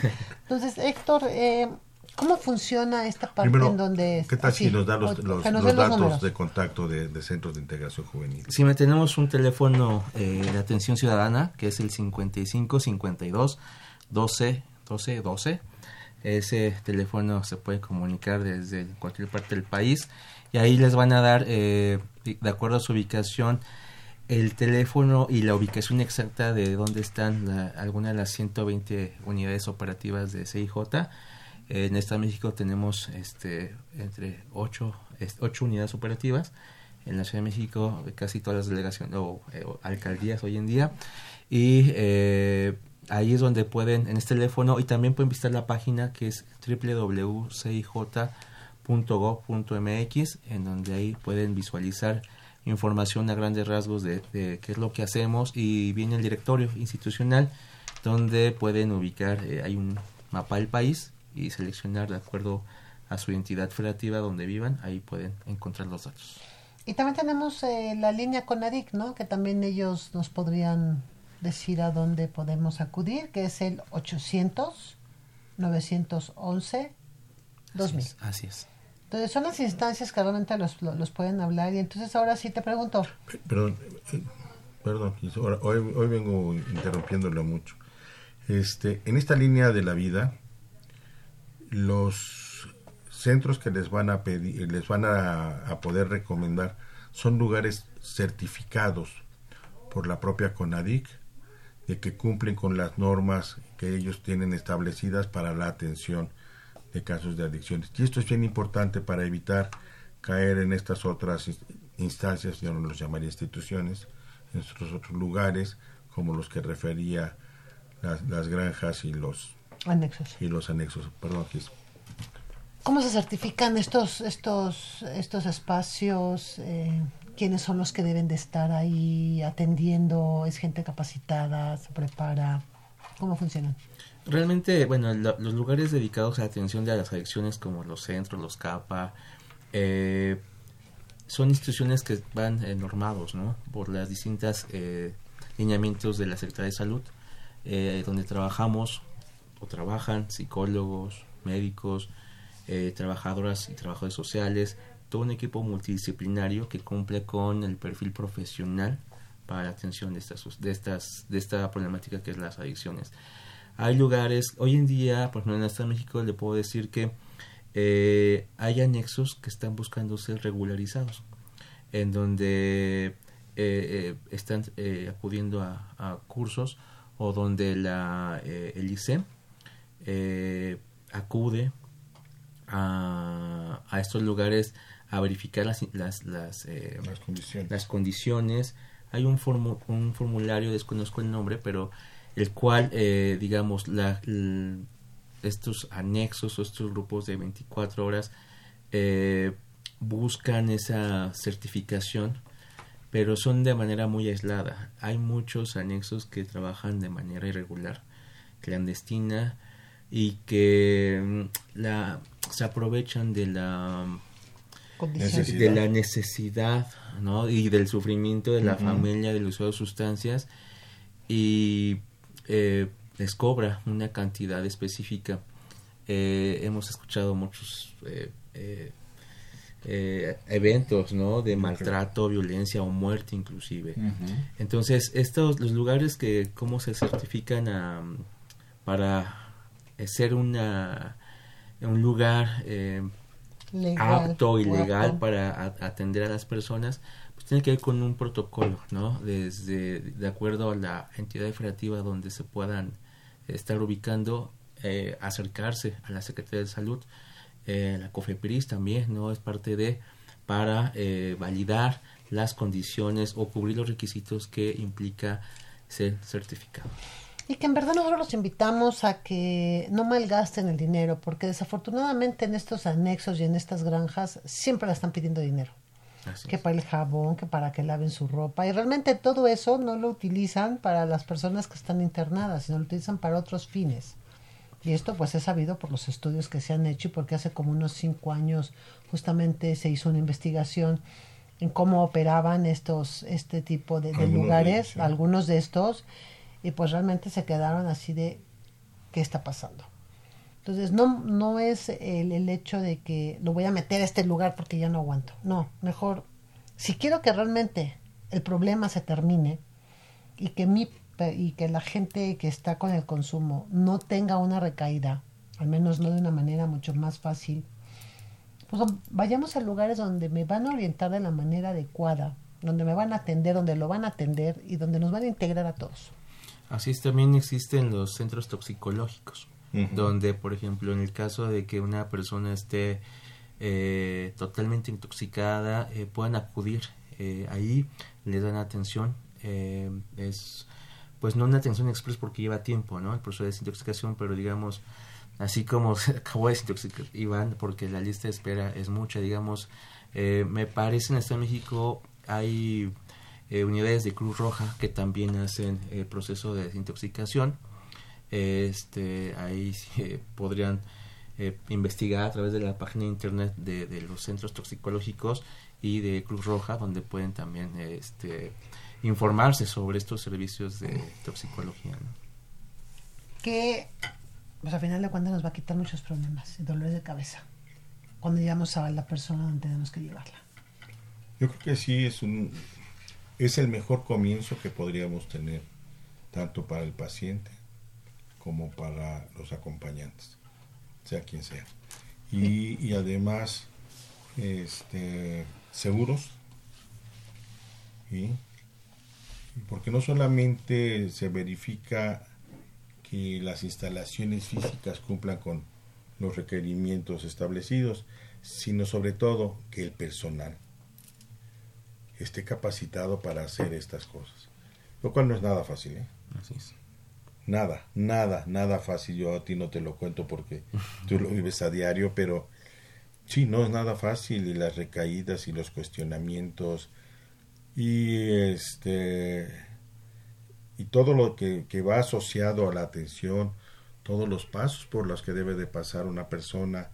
Entonces, Héctor, eh, ¿cómo funciona esta parte Primero, en donde... ¿qué tal así, si nos da los, los- nos los datos números? de contacto de, de centros de integración juvenil? Sí, me tenemos un teléfono eh, de atención ciudadana que es el 55 52 12 12 12. Ese teléfono se puede comunicar desde cualquier parte del país y ahí les van a dar, eh, de acuerdo a su ubicación, el teléfono y la ubicación exacta de dónde están la- algunas de las 120 unidades operativas de CIJ. En Estado de México tenemos este, entre 8, ocho unidades operativas. En la Ciudad de México casi todas las delegaciones o, eh, o alcaldías hoy en día. Y eh, ahí es donde pueden, en este teléfono, y también pueden visitar la página que es www.cij.gov.mx, en donde ahí pueden visualizar información a grandes rasgos de, de qué es lo que hacemos y viene el directorio institucional donde pueden ubicar, eh, hay un mapa del país y seleccionar de acuerdo a su entidad federativa donde vivan, ahí pueden encontrar los datos. Y también tenemos eh, la línea Conadic, ¿no? Que también ellos nos podrían decir a dónde podemos acudir, que es el 800 911 2000. Así es. Así es. Entonces son las instancias que realmente los, lo- los pueden hablar. Y entonces ahora sí te pregunto, Perdón, eh, perdón, hoy, hoy vengo interrumpiéndolo mucho. Este, en esta línea de la vida, los centros que les van a pedir, les van a, poder recomendar son lugares certificados por la propia CONADIC de que cumplen con las normas que ellos tienen establecidas para la atención de casos de adicciones. Y esto es bien importante para evitar caer en estas otras ins- instancias, yo no los llamaría instituciones, en estos otros lugares, como los que refería las, las granjas y los anexos. y los anexos. Perdón, Gis. ¿Cómo se certifican estos, estos, estos espacios? Eh, ¿Quiénes son los que deben de estar ahí atendiendo? ¿Es gente capacitada? ¿Se prepara? ¿Cómo funcionan? Realmente, bueno, lo- los lugares dedicados a la atención de las adicciones como los centros, los CAPA, eh, son instituciones que van eh, normados, ¿no? Por las distintas eh, lineamientos de la Secretaría de Salud, eh, donde trabajamos o trabajan psicólogos, médicos, eh, trabajadoras y trabajadores sociales, todo un equipo multidisciplinario que cumple con el perfil profesional para la atención de estas, de estas, de esta problemática que es las adicciones. Hay lugares, hoy en día, por ejemplo en de México le puedo decir que eh, hay anexos que están buscando ser regularizados, en donde eh, eh, están acudiendo a, cursos o donde la, el ICE eh, acude a, a estos lugares a verificar las, las, las, eh, Las condiciones. las condiciones. Hay un, formu- un formulario, desconozco el nombre, pero el cual, eh, digamos, la, estos anexos o estos grupos de 24 horas eh, buscan esa certificación, pero son de manera muy aislada. Hay muchos anexos que trabajan de manera irregular, clandestina, y que mm, la, se aprovechan de la Condiciones. Necesidad. de la necesidad ¿no? y del sufrimiento de la familia del usuario de sustancias y eh, les cobra una cantidad específica. Eh, hemos escuchado muchos eh, eh, eventos ¿no? de maltrato, violencia o muerte inclusive. Entonces, estos, los lugares que, cómo se certifican a, para eh, ser una, un lugar eh, Legal, apto y legal para a- atender a las personas, pues tiene que ver con un protocolo, ¿no? Desde, de acuerdo a la entidad federativa donde se puedan estar ubicando, eh, acercarse a la Secretaría de Salud, eh, la COFEPRIS también, ¿no? Es parte de, para eh, validar las condiciones o cubrir los requisitos que implica ser certificado. Y que en verdad nosotros los invitamos a que no malgasten el dinero, porque desafortunadamente en estos anexos y en estas granjas siempre la están pidiendo dinero. que para el jabón, que para que laven su ropa. Y realmente todo eso no lo utilizan para las personas que están internadas, sino lo utilizan para otros fines. Y esto pues es sabido por los estudios que se han hecho y porque hace como unos cinco años justamente se hizo una investigación en cómo operaban estos este tipo de, lugares, algunos de estos, y pues realmente se quedaron así de qué está pasando. Entonces no, no es el, el hecho de que lo voy a meter a este lugar porque ya no aguanto. No, mejor, si quiero que realmente el problema se termine y que, mi, y que la gente que está con el consumo no tenga una recaída, al menos no de una manera mucho más fácil, pues vayamos a lugares donde me van a orientar de la manera adecuada, donde me van a atender, donde lo van a atender y donde nos van a integrar a todos. Así es, también existen los centros toxicológicos, donde, por ejemplo, en el caso de que una persona esté eh, totalmente intoxicada, eh, puedan acudir eh, ahí, le dan atención. Eh, es, pues no una atención express porque lleva tiempo, ¿no? El proceso de desintoxicación, pero digamos, así como se acabó de desintoxicar Iván, porque la lista de espera es mucha, digamos, me parece en Estado de México hay eh, unidades de Cruz Roja que también hacen el proceso de desintoxicación. Este, ahí eh, podrían eh, investigar a través de la página de internet de, los centros toxicológicos y de Cruz Roja, donde pueden también este, informarse sobre estos servicios de toxicología. Que, pues al final de cuentas nos va a quitar muchos problemas y dolores de cabeza cuando llegamos a la persona donde tenemos que llevarla. Yo creo que sí es un, es el mejor comienzo que podríamos tener, tanto para el paciente como para los acompañantes, sea quien sea. Y, además, este, seguros, porque no solamente se verifica que las instalaciones físicas cumplan con los requerimientos establecidos, sino sobre todo que el personal esté capacitado para hacer estas cosas. Lo cual no es nada fácil, ¿eh? Así es. Nada, nada, nada fácil. Yo a ti no te lo cuento porque tú lo vives a diario, pero sí, no es nada fácil y las recaídas y los cuestionamientos y este y todo lo que, que va asociado a la atención, todos los pasos por los que debe de pasar una persona,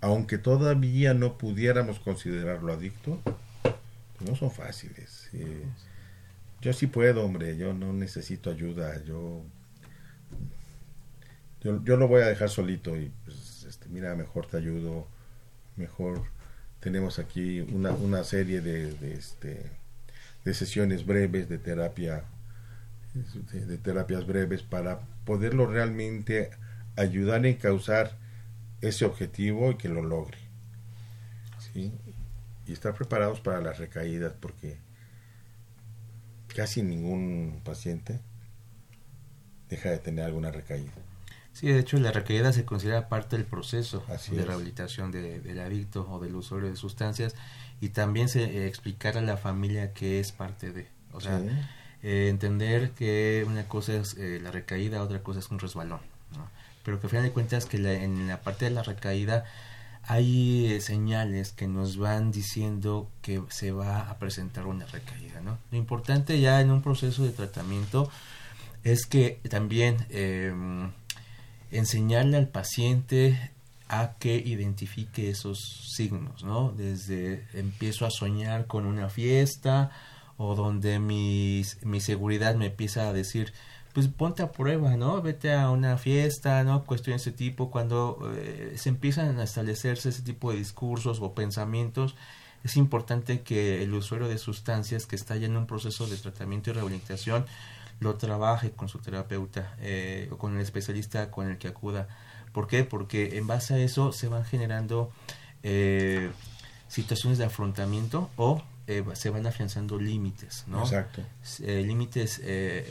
aunque todavía no pudiéramos considerarlo adicto, no son fáciles. yo sí puedo, hombre, yo no necesito ayuda, yo, yo, lo voy a dejar solito y pues, este, mira, mejor te ayudo, mejor tenemos aquí una, una serie de, de, este, de sesiones breves de terapia, de, terapias breves para poderlo realmente ayudar en causar ese objetivo y que lo logre. ¿sí? Y estar preparados para las recaídas porque casi ningún paciente deja de tener alguna recaída. Sí, de hecho la recaída se considera parte del proceso de rehabilitación del adicto o del usuario de sustancias y también se eh, explicar a la familia que es parte de, o sea, eh, entender que una cosa es eh, la recaída, otra cosa es un resbalón, pero que al final de cuentas que en la parte de la recaída hay eh, señales que nos van diciendo que se va a presentar una recaída. ¿no? Lo importante ya en un proceso de tratamiento es que también em, enseñarle al paciente a que identifique esos signos, ¿no? Desde empiezo a soñar con una fiesta o donde mi, mi seguridad me empieza a decir, pues ponte a prueba, ¿no? Vete a una fiesta, ¿no? Cuestiones de tipo, cuando eh, se empiezan a establecerse ese tipo de discursos o pensamientos, es importante que el usuario de sustancias que está ya en un proceso de tratamiento y rehabilitación lo trabaje con su terapeuta eh, o con el especialista con el que acuda. ¿Por qué? Porque en base a eso se van generando eh, situaciones de afrontamiento o eh, se van afianzando límites, ¿no? Exacto. Eh, límites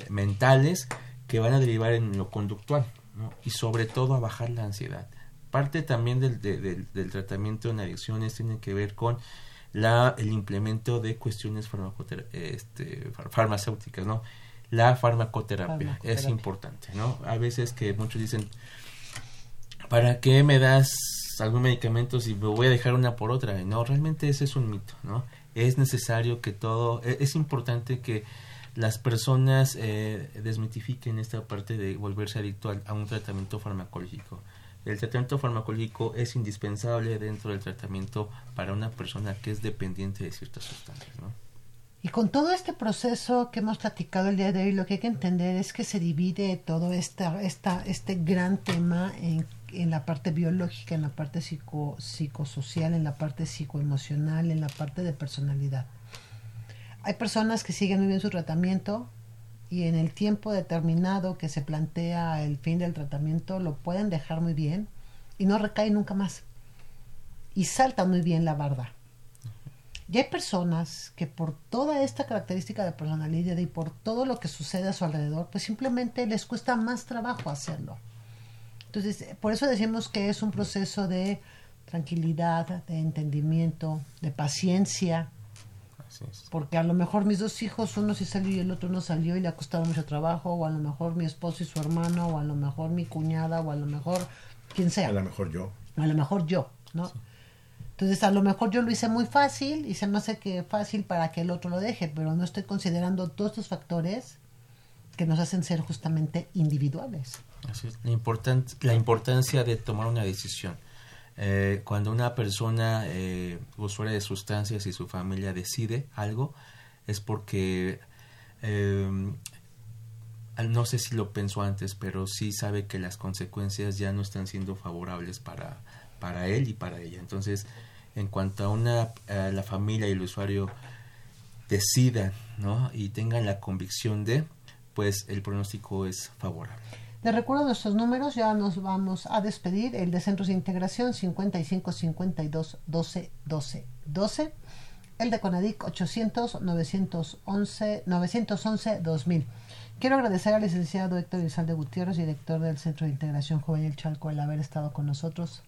mentales que van a derivar en lo conductual, ¿no? Y sobre todo a bajar la ansiedad. Parte también del, del tratamiento en adicciones tiene que ver con la, el implemento de cuestiones este, farmacéuticas, ¿no? La farmacoterapia, es importante, ¿no? A veces que muchos dicen, ¿para qué me das algún medicamento si me voy a dejar una por otra? No, realmente ese es un mito, ¿no? Es necesario que todo, e, es importante que las personas eh, desmitifiquen esta parte de volverse adicto a un tratamiento farmacológico el tratamiento farmacológico es indispensable dentro del tratamiento para una persona que es dependiente de ciertas sustancias. ¿no? Y con todo este proceso que hemos platicado el día de hoy, lo que hay que entender es que se divide todo esta, esta, este gran tema en, en la parte biológica, en la parte psico, psicosocial, en la parte psicoemocional, en la parte de personalidad. Hay personas que siguen muy bien su tratamiento, y en el tiempo determinado que se plantea el fin del tratamiento lo pueden dejar muy bien y no recae nunca más. Y salta muy bien la barda. Y hay personas que por toda esta característica de personalidad y por todo lo que sucede a su alrededor, pues simplemente les cuesta más trabajo hacerlo. Entonces, por eso decimos que es un proceso de tranquilidad, de entendimiento, de paciencia, porque a lo mejor mis dos hijos, uno sí salió y el otro no salió y le ha costado mucho trabajo, o a lo mejor mi esposo y su hermano, o a lo mejor mi cuñada, o a lo mejor quien sea. A lo mejor yo. A lo mejor yo, ¿no? Entonces a lo mejor yo lo hice muy fácil y se me hace que fácil para que el otro lo deje, pero no estoy considerando todos estos factores que nos hacen ser justamente individuales. Así es. La, la importancia de tomar una decisión. Eh, cuando una persona eh, usuaria de sustancias y su familia decide algo, es porque eh, no sé si lo pensó antes, pero sí sabe que las consecuencias ya no están siendo favorables para, para él y para ella. Entonces, en cuanto a una la familia y el usuario decidan ¿no? y tengan la convicción de, pues el pronóstico es favorable. Les recuerdo nuestros números, ya nos vamos a despedir. El de Centros de Integración 55 52 12 12 12. El de Conadic 800 911 911 2000. Quiero agradecer al licenciado Héctor Izalde Gutiérrez, director del Centro de Integración Juvenil Chalco, el haber estado con nosotros.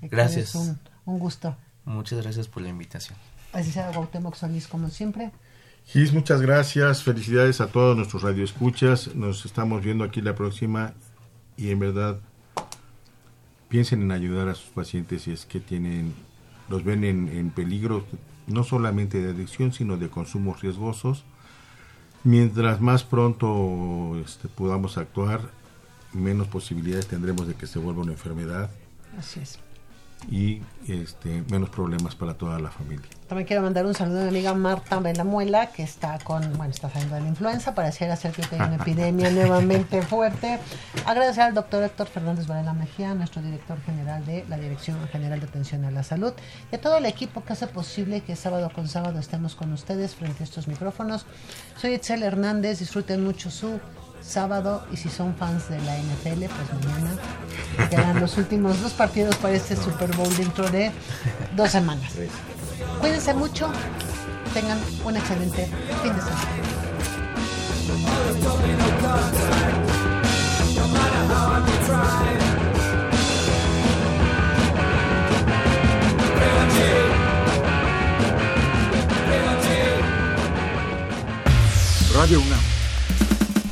gracias. un, un, gusto. Muchas gracias por la invitación. Licenciado Gautemoc Solís, como siempre. Gis, muchas gracias. Felicidades a todos nuestros radioescuchas. Nos estamos viendo aquí la próxima y en verdad piensen en ayudar a sus pacientes si es que tienen los ven en, peligro no solamente de adicción sino de consumos riesgosos. Mientras más pronto este, podamos actuar, menos posibilidades tendremos de que se vuelva una enfermedad. Así es y este, menos problemas para toda la familia. También quiero mandar un saludo a mi amiga Marta Belamuela, que está con, bueno, está saliendo de la influenza, pareciera ser que hay una epidemia nuevamente fuerte. Agradecer al doctor Héctor Fernández Varela Mejía, nuestro director general de la Dirección General de Atención a la Salud, y a todo el equipo que hace posible que sábado con sábado estemos con ustedes frente a estos micrófonos. Soy Itzel Hernández, disfruten mucho su sábado y si son fans de la NFL, pues mañana quedan los últimos dos partidos para este Super Bowl dentro de dos semanas. Cuídense mucho, tengan un excelente fin de semana. Radio UNAM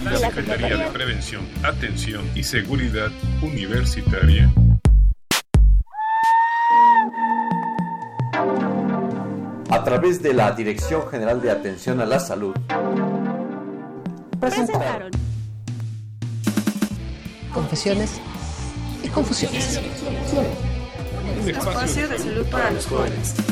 la Secretaría de Prevención, Atención y Seguridad Universitaria a través de la Dirección General de Atención a la Salud presentaron Confesiones y Confusiones. Un espacio de salud para los jóvenes.